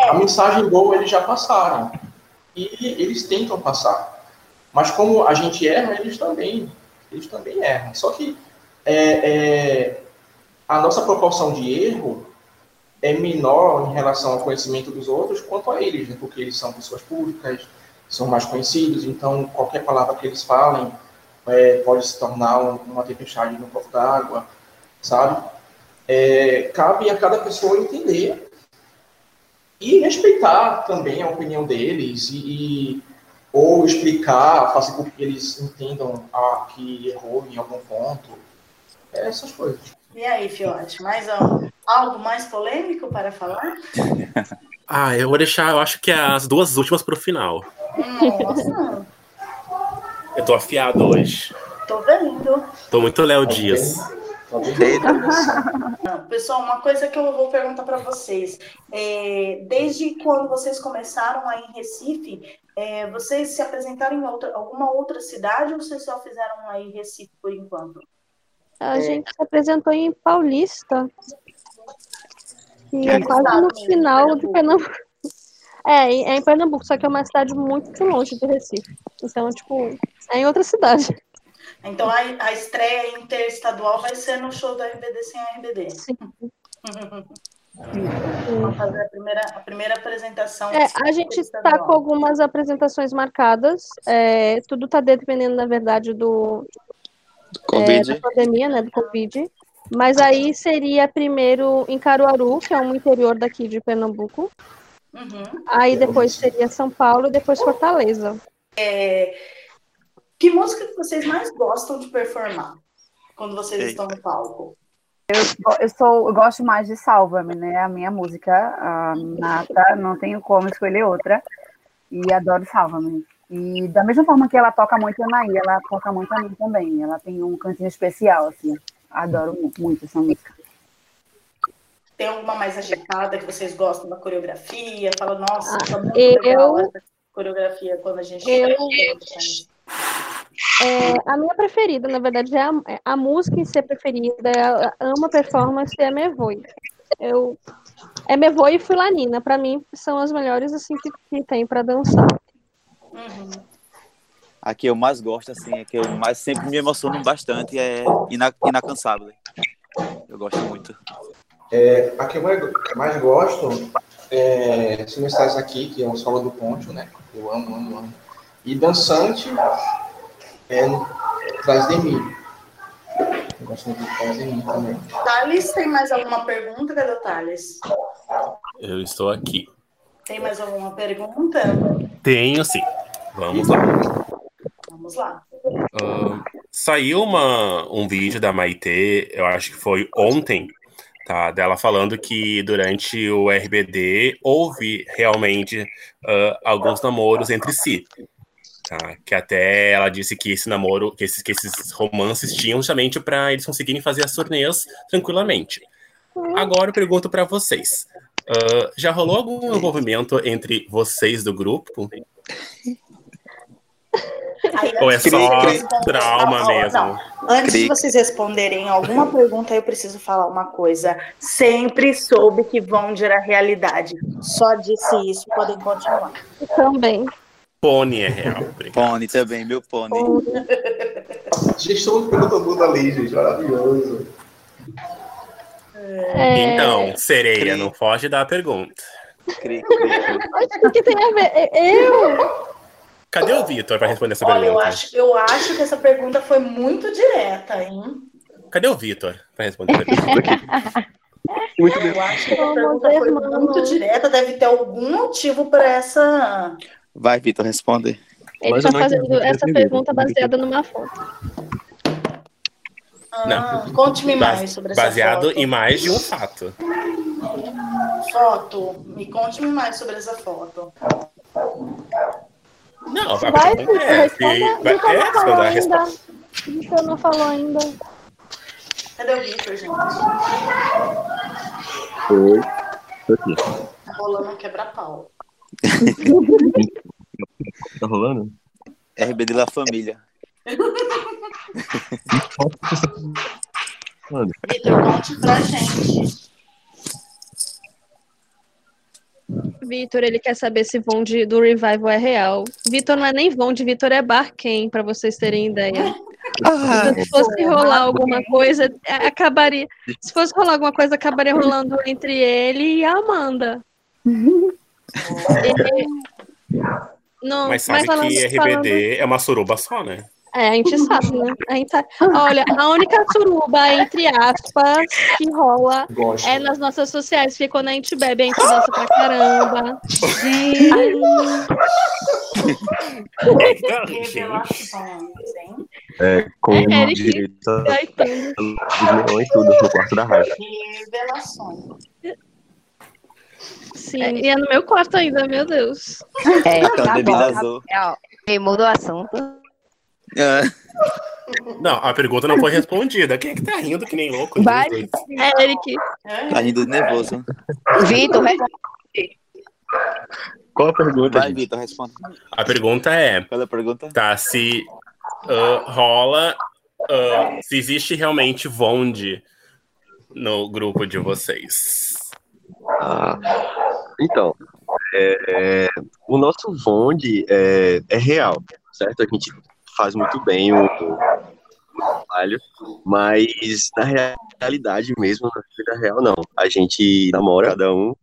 A mensagem boa eles já passaram. E eles tentam passar. Mas como a gente erra, eles também, eles também erram. Só que é, é, a nossa proporção de erro é menor em relação ao conhecimento dos outros quanto a eles, né? porque eles são pessoas públicas, são mais conhecidos, então qualquer palavra que eles falem é, pode se tornar um, uma tempestade no copo d'água, sabe? É, cabe a cada pessoa entender e respeitar também a opinião deles e, e ou explicar, fazer com que eles entendam a, que errou em algum ponto, é essas coisas. E aí, Fiote, mais um, algo mais polêmico para falar? [LAUGHS] Ah, eu vou deixar, eu acho que as duas últimas pro final. Nossa, Eu tô afiado hoje. tô vendo. Tô muito Léo Dias. Não, pessoal, uma coisa que eu vou perguntar para vocês. É, desde quando vocês começaram aí em Recife, é, vocês se apresentaram em outra, alguma outra cidade ou vocês só fizeram aí em Recife por enquanto? A gente se apresentou em Paulista. E é quase no mesmo, final de Pernambuco? Pernambuco. É, é em Pernambuco, só que é uma cidade muito longe de Recife. Então, tipo, é em outra cidade. Então a, a estreia interestadual vai ser no show da RBD sem a RBD. Sim. [LAUGHS] Vamos fazer a primeira, a primeira apresentação. É, a gente está com algumas apresentações marcadas. é, tudo está dependendo, na verdade, do, é, Covid. da pandemia, né, do Covid. Mas aí seria primeiro em Caruaru, que é um interior daqui de Pernambuco. Uhum. Aí depois seria São Paulo e depois Fortaleza. Que música que vocês mais gostam de performar quando vocês Eita. estão no palco? Eu, sou, eu gosto mais de Salva-me, né? A minha música, a Nata, não tenho como escolher outra. E adoro Salva-me. E da mesma forma que ela toca muito Anaí, ela toca muito a mim também. Ela tem um cantinho especial, assim. Adoro mu- muito essa música. Tem alguma mais agitada que vocês gostam da coreografia? Fala, nossa, Ah, tá muito eu- legal essa coreografia quando a gente eu- a faz. É, a minha preferida, na verdade, é a, é a música em ser preferida. Eu amo a performance é Mevoi. Eu, é Mevoi e Fulanina. Pra mim, são as melhores assim que, que tem pra dançar. Uhum. A que eu mais gosto, assim, a que eu mais sempre me emociono bastante é Ina Inacansável. Eu gosto muito. É, a que eu mais, mais gosto é Se Não Estás Aqui, que é um solo do Poncho, né? Eu amo, amo, amo. E Dançante é Trás de Mim. Eu gosto muito de Trás de Mim também. Thales, tem mais alguma pergunta? Cadê o Thales? Eu estou aqui. Tem mais alguma pergunta? Tenho sim. Vamos lá. Vamos lá. Ahn, saiu uma, um vídeo da Maitê, eu acho que foi ontem, tá? Dela falando que durante o RBD houve realmente ah, alguns namoros entre si. Tá? Que até ela disse que esse namoro, que esses, que esses romances tinham justamente para eles conseguirem fazer as turnês tranquilamente. Agora eu pergunto para vocês. ah, já rolou algum envolvimento entre vocês do grupo? Ou é só trauma Não, mesmo? não. Antes de vocês responderem alguma pergunta, eu preciso falar uma coisa. Sempre soube que Vonde era realidade. Só disse isso, podem continuar. Também. Pony é real. [LAUGHS] obrigado. Pony também, meu pony. Gente, todo mundo perguntou tudo ali, gente. Maravilhoso. É, Então, sereia, Cri. não foge da pergunta. Cri, cri, cri. Oxe, o que tem a ver? Eu? Cadê o Vitor para responder essa Olha, eu pergunta? acho, eu acho que essa pergunta foi muito direta, hein? Cadê o Vitor para responder essa pergunta? Muito [LAUGHS] bem. Eu acho que a Somos pergunta foi muito direta, deve ter algum motivo para essa. Vai, Vitor, responde. Ele tá não fazendo essa pergunta baseada numa foto. Ah, Conte-me mais sobre essa Baseado foto. em mais de um fato. Foto. Me conte-me mais sobre essa foto. Não, Vai, pergunta Vitor, é, responda. vai, Vitor é, não falou a ainda. Vitor não falou ainda. Cadê o Vitor, gente? Oi. Tô aqui. Tá rolando um quebra-pau. Tá rolando? RBD La Família. Mano, Vitor, conte pra gente. Vitor, ele quer saber se Vonde do Revival é real. Vitor não é nem Vonde, Vitor é Barquem, pra vocês terem ideia. Ah, Se fosse rolar alguma coisa, é, acabaria. Se fosse rolar alguma coisa, acabaria rolando entre ele e a Amanda. [LAUGHS] Ele- Não, Mas sabe falando- que RBD é uma suruba só, né? É, a gente sabe, né? A gente sabe. Olha, a única suruba, entre aspas, que rola Gosto. é nas nossas sociais, porque quando a gente bebe, a gente dança pra caramba. Gente, Revelações, [LAUGHS] hein? é, com É, Eric direito a Gaetano. dos leões tudo no quarto da rádio. Revelação. Sim, e é no meu quarto ainda, meu Deus. É, Então, Tá bebida bom. azul. é, ó, e muda o assunto. É. Não, a pergunta não foi respondida. Quem é que tá rindo que nem louco? Vai. É, Eric. Tá rindo nervoso. Vitor, re- Qual a pergunta? Vai? Vitor, responda. A pergunta é, Qual é a pergunta? tá, se ah, rola, ah, se existe realmente Vonde no grupo de vocês. Então, é, é, o nosso Vonde é, é real, certo? A gente faz muito bem o, o trabalho, mas na realidade mesmo, na vida real, não. A gente namora, cada um.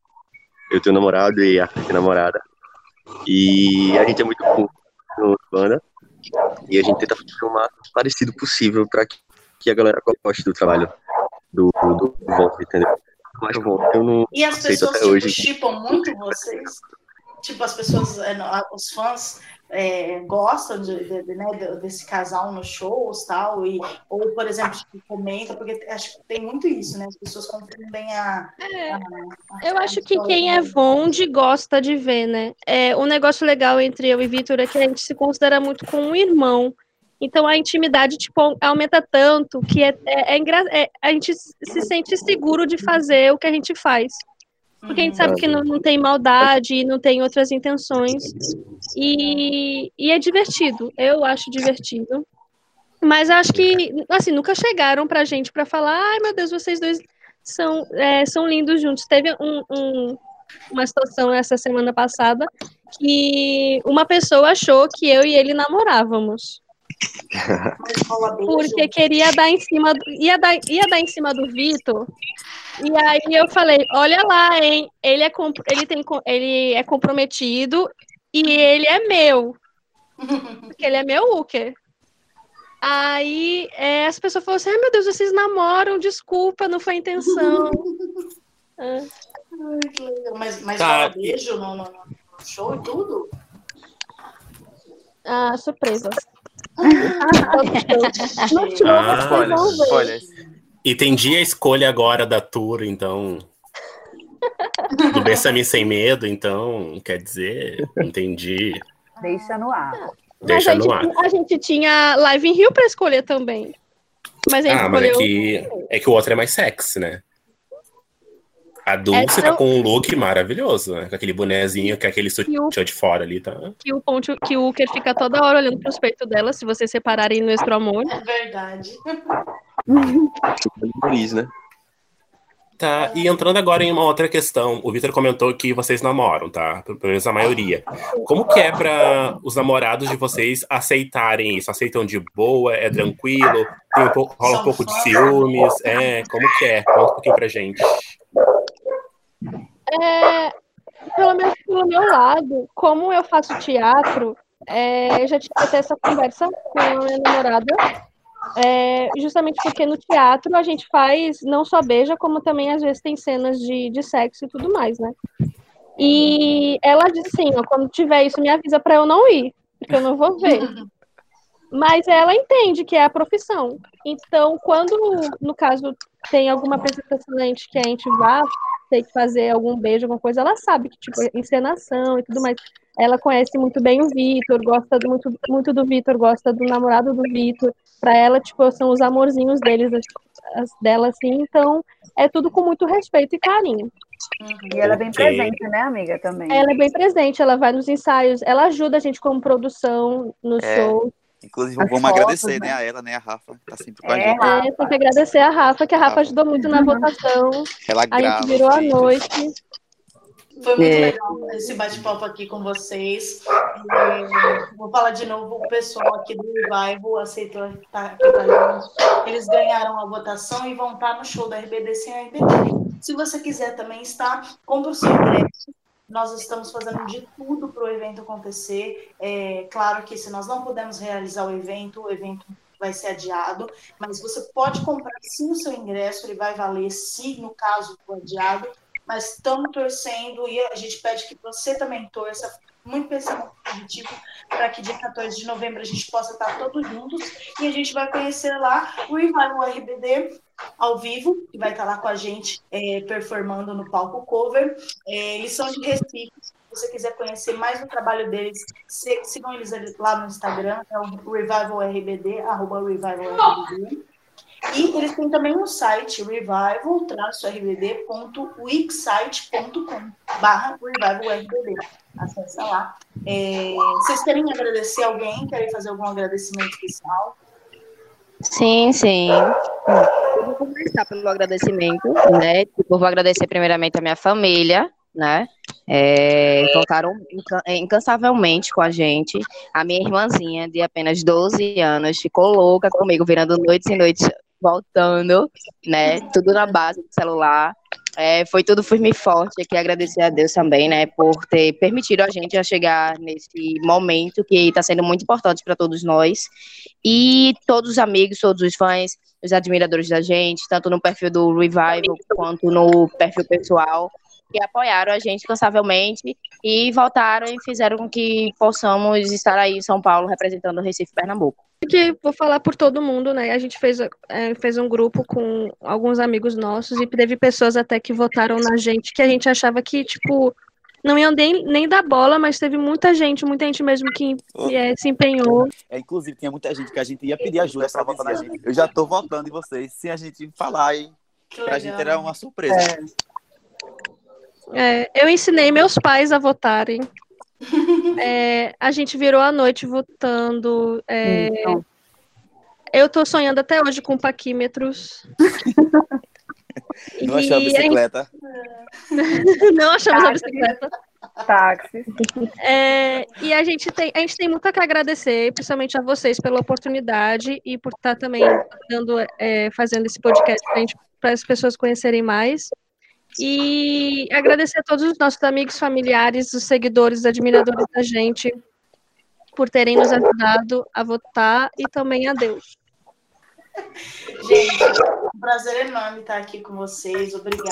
Eu tenho namorado e a tem namorada. E a gente é muito curto no banda. E a gente tenta fazer o parecido possível para que, que a galera goste do trabalho do, do, do entendeu? Bom, eu não E as pessoas até tipo, hoje. chipam muito vocês? Tipo, as pessoas, é, os fãs é, gostam de, de- de, né, de- desse casal nos shows tal, e, ou, por exemplo, tipo, comenta, porque acho que tem muito isso, né? As pessoas confundem a. É, a- a- Eu a acho que quem é Vonde gosta de ver, né? É, um negócio legal entre eu e Vitor é que a gente se considera muito como um irmão. Então a intimidade tipo, aumenta tanto que é, é, é é- a gente se sente seguro de fazer o que a gente faz. Porque a gente sabe que não, não tem maldade não tem outras intenções. E, e é divertido. Eu acho divertido. Mas acho que, assim, nunca chegaram pra gente pra falar, ai meu Deus, vocês dois são, é, são lindos juntos. Teve um- um- uma situação essa semana passada que uma pessoa achou que eu e ele namorávamos. Porque queria dar em cima do, ia, dar, ia dar em cima do Vitor. E aí eu falei, olha lá, hein? Ele é, comp- ele tem, co- ele é comprometido e ele é meu. [LAUGHS] Porque ele é meu hooker. Aí é, as pessoas falaram assim, ai meu Deus, vocês namoram, desculpa, não foi a intenção. [LAUGHS] Ah. Mas, mas Tá, beijo no, no- no show e tudo? Ah, surpresa. Ah, vão ver. olha. Entendi a escolha agora da tour, então. Do Bessame Sem Medo, então, quer dizer, entendi. Deixa no ar. Deixa Mas no a ar. gente, a gente tinha Live em Rio pra escolher também. Mas a gente Ah, mas é escolheu. que, é que o outro é mais sexy, né? A Dulce Essa tá eu- com um look maravilhoso, né? Com aquele bonezinho, com aquele E o- sutiã de fora ali, tá? que o ponte, que o Uker fica toda hora olhando pros peitos dela, se vocês separarem no Extra Amor. É verdade. Super feliz, né? Tá, e entrando agora em uma outra questão, o Victor comentou que vocês namoram, tá? Pelo menos a maioria. Como que é para os namorados de vocês aceitarem isso? Aceitam de boa? É tranquilo? Tem um pouco, rola um pouco de ciúmes? É, como que é? Conta um pouquinho pra gente. É, pelo menos pelo meu lado, como eu faço teatro, é, eu já tive até essa conversa com a minha namorada, é, justamente porque no teatro a gente faz não só beija, como também às vezes tem cenas de, de sexo e tudo mais, né? E ela disse assim, ó, quando tiver isso, me avisa pra eu não ir, porque eu não vou ver. [LAUGHS] Mas ela entende que é a profissão. Então, quando, no caso, tem alguma apresentação da gente que a gente vá ter que fazer algum beijo, alguma coisa, ela sabe que, tipo, encenação e tudo mais. Ela conhece muito bem o Vitor, gosta do- muito, muito do Vitor, gosta do namorado do Vitor. Pra ela, tipo, são os amorzinhos deles, as, as dela, assim. Então, é tudo com muito respeito e carinho. E ela é bem presente, né, amiga, também. Ela é bem presente, ela vai nos ensaios, ela ajuda a gente como produção no É. show. Inclusive, As vamos fotos, agradecer, né? né, a ela, né, a Rafa, que tá sempre com a É, gente. Rafa. É, tem que agradecer a Rafa, que a Rafa Rafa. ajudou muito na votação. Ela A grava. gente virou a noite. Foi muito É. legal esse bate-papo aqui com vocês. E, vou falar de novo, o pessoal aqui do Revival aceitou estar aqui com a gente. Eles ganharam a votação e vão estar no show da RBD sem a RBD. Se você quiser também estar, compre o seu ingresso. Nós estamos fazendo de tudo para o evento acontecer. É claro que se nós não pudermos realizar o evento, o evento vai ser adiado, mas você pode comprar sim o seu ingresso, ele vai valer se no caso for adiado, mas estamos torcendo e a gente pede que você também torça, muito pensando positivo para que dia 14 de novembro a gente possa estar todos juntos e a gente vai conhecer lá o Revival RBD ao vivo, que vai estar lá com a gente é, performando no palco cover. É, eles são de Recife. Se você quiser conhecer mais do trabalho deles, sigam eles lá no Instagram, é o Revival RBD, arroba Revival RBD. E eles têm também um site, revival-rbd.wixsite.com barra revivalrbd. Acesse lá. É, vocês querem agradecer alguém? Querem fazer algum agradecimento especial? Sim, sim. Eu vou começar pelo agradecimento, né? Tipo, vou agradecer primeiramente a minha família, né? É, contaram incansavelmente com a gente. A minha irmãzinha, de apenas 12 anos, ficou louca comigo, virando noites e noites voltando, né? Tudo na base do celular. É, foi tudo firme e forte. Aqui agradecer a Deus também, né, por ter permitido a gente a chegar nesse momento que está sendo muito importante para todos nós. E todos os amigos, todos os fãs, os admiradores da gente, tanto no perfil do Revival quanto no perfil pessoal, que apoiaram a gente cansavelmente e voltaram e fizeram com que possamos estar aí em São Paulo representando o Recife Pernambuco. Que vou falar por todo mundo, né? A gente fez, é, fez um grupo com alguns amigos nossos e teve pessoas até que votaram na gente que a gente achava que, tipo, não iam nem, nem dar bola, mas teve muita gente, muita gente mesmo que, que é, se empenhou. É, inclusive, tinha muita gente que a gente ia pedir ajuda para votar na gente. Eu já tô votando em vocês, sem a gente falar, hein? Pra gente era uma surpresa. É. É, eu ensinei meus pais a votarem. [LAUGHS] É, a gente virou a noite votando. É, então. Eu tô sonhando até hoje com paquímetros. [LAUGHS] Não achou a bicicleta. [LAUGHS] Não achamos a bicicleta. Táxi. É, e a gente, tem, a gente tem muito a que agradecer, principalmente a vocês pela oportunidade e por estar também dando, é, fazendo esse podcast para as pessoas conhecerem mais. E agradecer a todos os nossos amigos, familiares, os seguidores, admiradores da gente, por terem nos ajudado a votar e também a Deus. Gente, um prazer enorme estar aqui com vocês. Obrigada.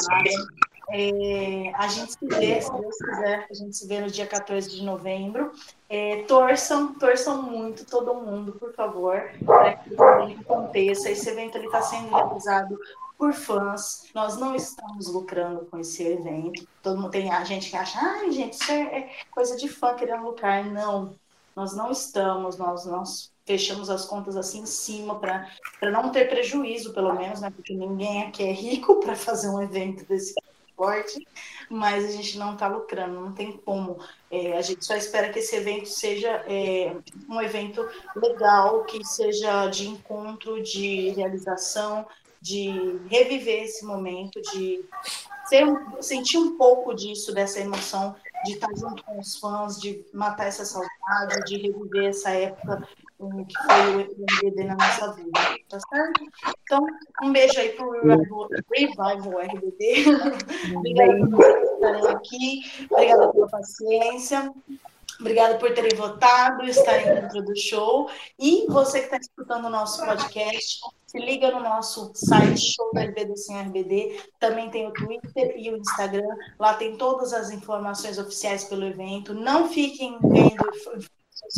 É, a gente se vê, se Deus quiser, a gente se vê no dia 14 de novembro. É, torçam, torçam muito todo mundo, por favor, para que o evento aconteça. Esse evento está sendo realizado por fãs. Nós não estamos lucrando com esse evento. Todo mundo tem a gente que acha, ai, gente, isso é, é coisa de fã querendo lucrar. Não, nós não estamos, nós, nós fechamos as contas assim em cima para não ter prejuízo, pelo menos, né? Porque ninguém aqui é rico para fazer um evento desse porte, mas a gente não está lucrando, não tem como. É, a gente só espera que esse evento seja é, um evento legal, que seja de encontro, de realização, de reviver esse momento, de ser, sentir um pouco disso, dessa emoção, de estar junto com os fãs, de matar essa saudade, de reviver essa época um, que foi o RBD na nossa vida, tá certo? Então, um beijo aí pro Revival, Revival RBD. Obrigada por estarem aqui, obrigada pela paciência. Obrigada por terem votado, estarem dentro do show. E você que está escutando o nosso podcast, se liga no nosso site, show da RBD sem RBD. Também tem o Twitter e o Instagram. Lá tem todas as informações oficiais pelo evento. Não fiquem vendo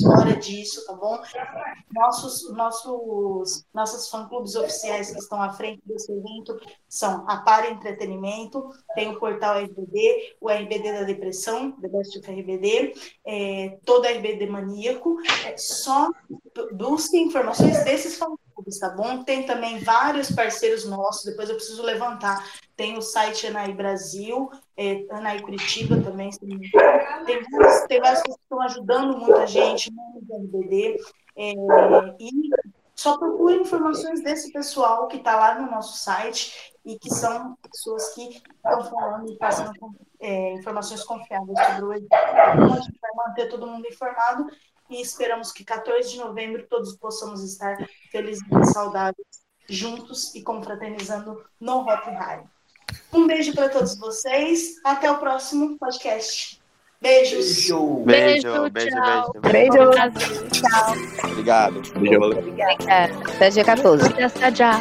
fora disso, tá bom? Nossos, nossos, nossos fã-clubes oficiais que estão à frente desse evento são a Para Entretenimento, tem o portal RBD, o RBD da Depressão, The Best of RBD, é, todo RBD Maníaco. É, só busque informações desses fã-clubes, tá bom? Tem também vários parceiros nossos, depois eu preciso levantar. Tem o site Anaí Brasil, é, Anaí Curitiba também. Tem, tem várias pessoas que estão ajudando muita gente no RBD. É, e só procure informações desse pessoal que está lá no nosso site e que são pessoas que estão falando e passando é, informações confiáveis sobre o evento. Então, a gente vai manter todo mundo informado e esperamos que 14 de novembro todos possamos estar felizes e saudáveis juntos e confraternizando no Hop High. Um beijo para todos vocês. Até o próximo podcast. Beijos. Beijo, beijo, beijo. Beijo. Tchau. Obrigado. Beijo. Obrigada. Até dia 14. Até já.